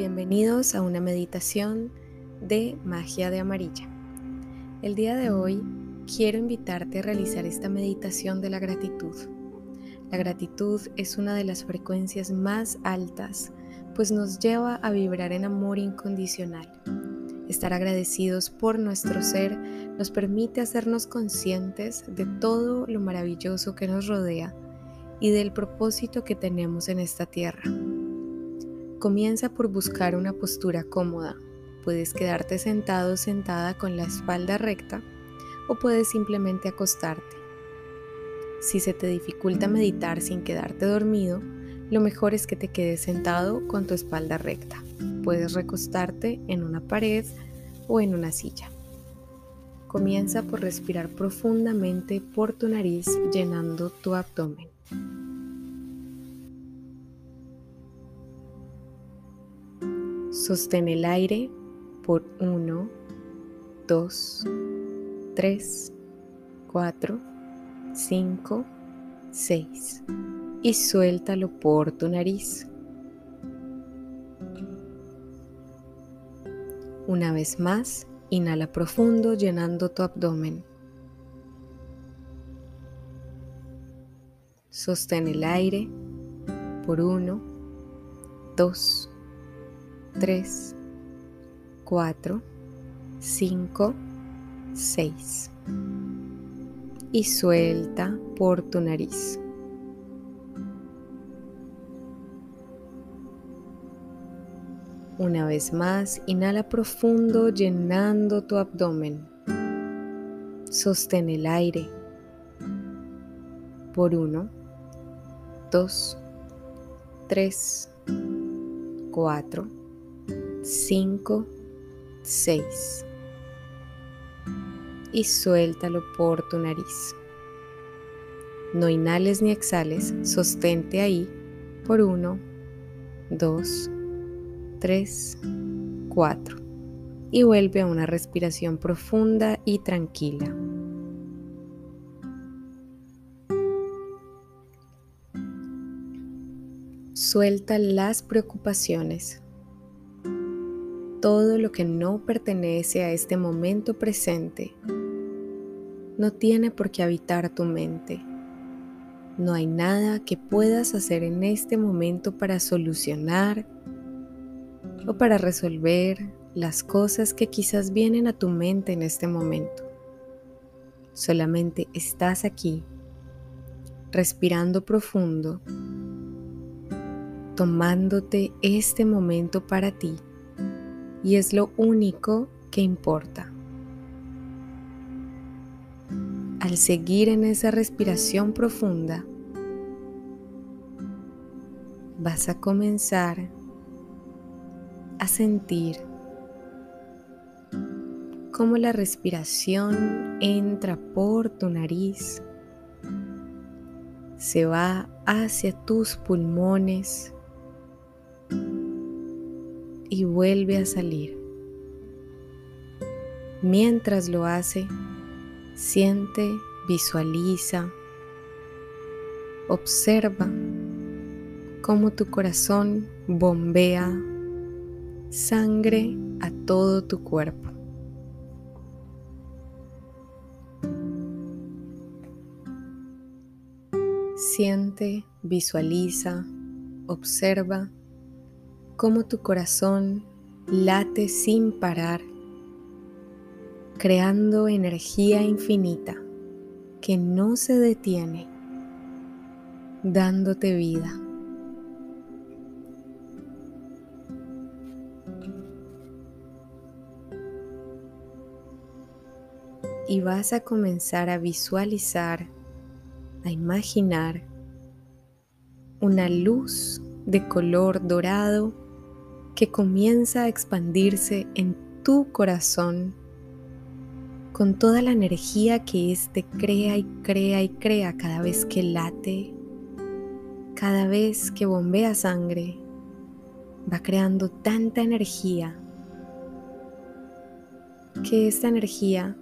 bienvenidos a una meditación de magia de amarilla. El día de hoy quiero invitarte a realizar esta meditación de la gratitud. La gratitud es una de las frecuencias más altas, pues nos lleva a vibrar en amor incondicional. Estar agradecidos por nuestro ser nos permite hacernos conscientes de todo lo maravilloso que nos rodea y del propósito que tenemos en esta tierra. Comienza por buscar una postura cómoda. Puedes quedarte sentado o sentada con la espalda recta o puedes simplemente acostarte. Si se te dificulta meditar sin quedarte dormido, lo mejor es que te quedes sentado con tu espalda recta. Puedes recostarte en una pared o en una silla. Comienza por respirar profundamente por tu nariz llenando tu abdomen. Sostén el aire por 1, 2, 3, 4, 5, 6 y suéltalo por tu nariz. Una vez más, inhala profundo llenando tu abdomen. Sostén el aire por 1, 2, 3, 4, 5, 6. Y suelta por tu nariz. Una vez más, inhala profundo llenando tu abdomen. Sostén el aire por 1, 2, 3, 4, 5, 6. Y suéltalo por tu nariz. No inhales ni exhales, sostente ahí por 1, 2, 3, 4. Y vuelve a una respiración profunda y tranquila. Suelta las preocupaciones todo lo que no pertenece a este momento presente no tiene por qué habitar tu mente. No hay nada que puedas hacer en este momento para solucionar o para resolver las cosas que quizás vienen a tu mente en este momento. Solamente estás aquí, respirando profundo, tomándote este momento para ti y es lo único que importa. Al seguir en esa respiración profunda, vas a comenzar a sentir cómo la respiración entra por tu nariz, se va hacia tus pulmones, y vuelve a salir. Mientras lo hace, siente, visualiza, observa cómo tu corazón bombea sangre a todo tu cuerpo. Siente, visualiza, observa cómo tu corazón late sin parar, creando energía infinita que no se detiene, dándote vida. Y vas a comenzar a visualizar, a imaginar una luz de color dorado que comienza a expandirse en tu corazón con toda la energía que éste crea y crea y crea cada vez que late, cada vez que bombea sangre, va creando tanta energía que esta energía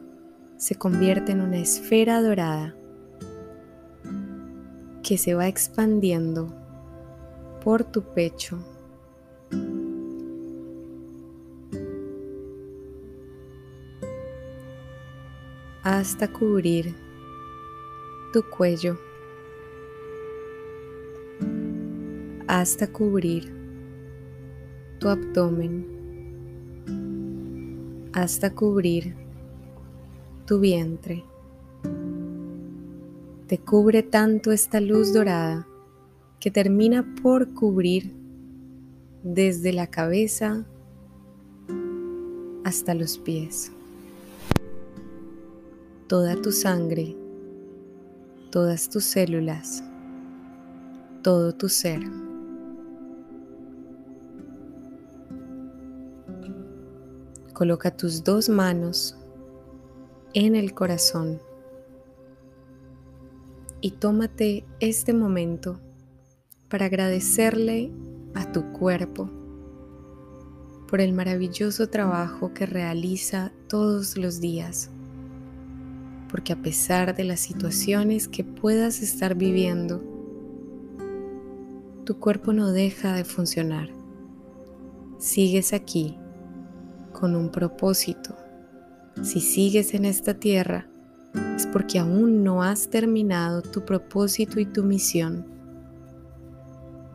se convierte en una esfera dorada que se va expandiendo por tu pecho hasta cubrir tu cuello, hasta cubrir tu abdomen, hasta cubrir tu vientre. Te cubre tanto esta luz dorada que termina por cubrir desde la cabeza hasta los pies. Toda tu sangre, todas tus células, todo tu ser. Coloca tus dos manos en el corazón y tómate este momento para agradecerle a tu cuerpo por el maravilloso trabajo que realiza todos los días, porque a pesar de las situaciones que puedas estar viviendo, tu cuerpo no deja de funcionar. Sigues aquí con un propósito. Si sigues en esta tierra, es porque aún no has terminado tu propósito y tu misión.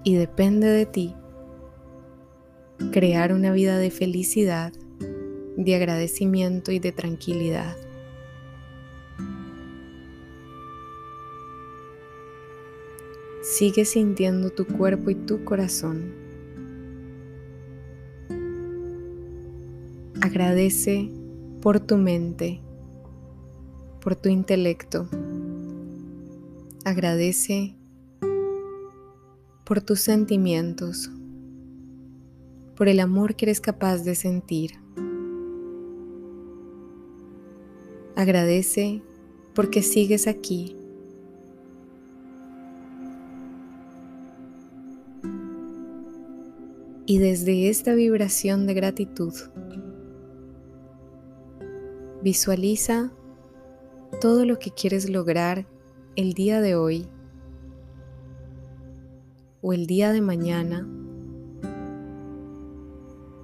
Y depende de ti crear una vida de felicidad, de agradecimiento y de tranquilidad. Sigue sintiendo tu cuerpo y tu corazón. Agradece por tu mente, por tu intelecto. Agradece por tus sentimientos, por el amor que eres capaz de sentir. Agradece porque sigues aquí. Y desde esta vibración de gratitud, visualiza todo lo que quieres lograr el día de hoy o el día de mañana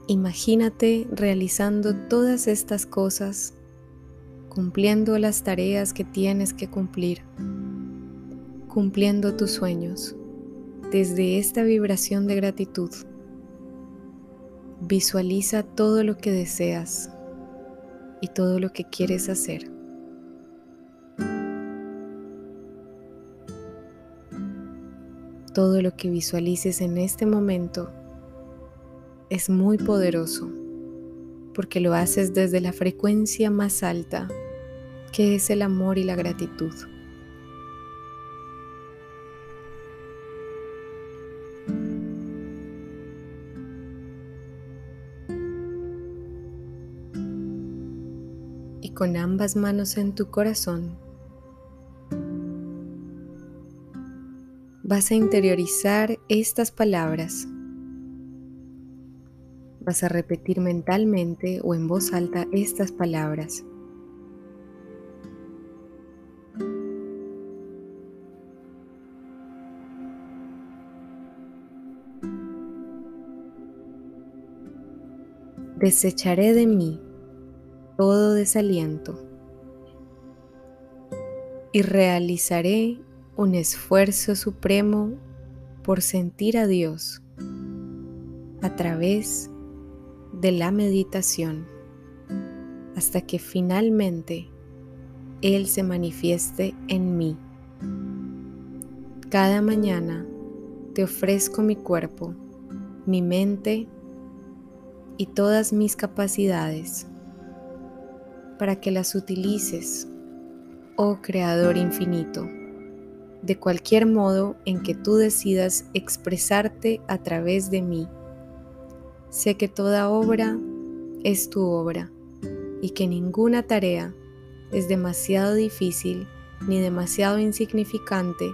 Imagínate realizando todas estas cosas, cumpliendo las tareas que tienes que cumplir, cumpliendo tus sueños desde esta vibración de gratitud. Visualiza todo lo que deseas y todo lo que quieres hacer. Todo lo que visualices en este momento es muy poderoso porque lo haces desde la frecuencia más alta, que es el amor y la gratitud. Con ambas manos en tu corazón, vas a interiorizar estas palabras vas a repetir mentalmente o en voz alta estas palabras. Desecharé de mí todo desaliento y realizaré un esfuerzo supremo por sentir a Dios a través de la meditación hasta que finalmente Él se manifieste en mí. Cada mañana te ofrezco mi cuerpo, mi mente y todas mis capacidades para que las utilices, oh Creador infinito, de cualquier modo en que tú decidas expresarte a través de mí Sé que toda obra es tu obra y que ninguna tarea es demasiado difícil ni demasiado insignificante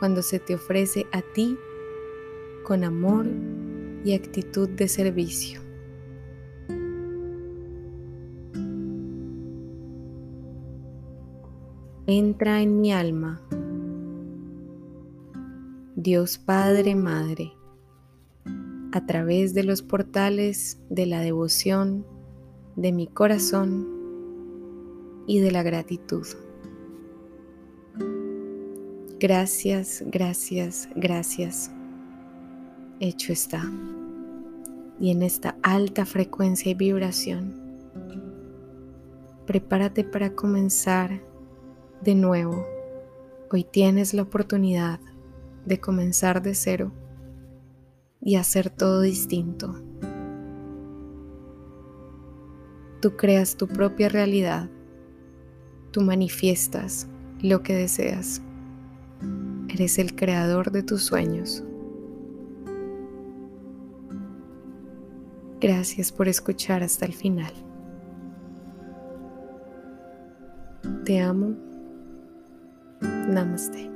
cuando se te ofrece a ti con amor y actitud de servicio. Entra en mi alma, Dios Padre, Madre a través de los portales de la devoción de mi corazón y de la gratitud. Gracias, gracias, gracias. Hecho está. Y en esta alta frecuencia y vibración, prepárate para comenzar de nuevo. Hoy tienes la oportunidad de comenzar de cero y hacer todo distinto. Tú creas tu propia realidad. Tú manifiestas lo que deseas. Eres el creador de tus sueños. Gracias por escuchar hasta el final. Te amo. Namaste.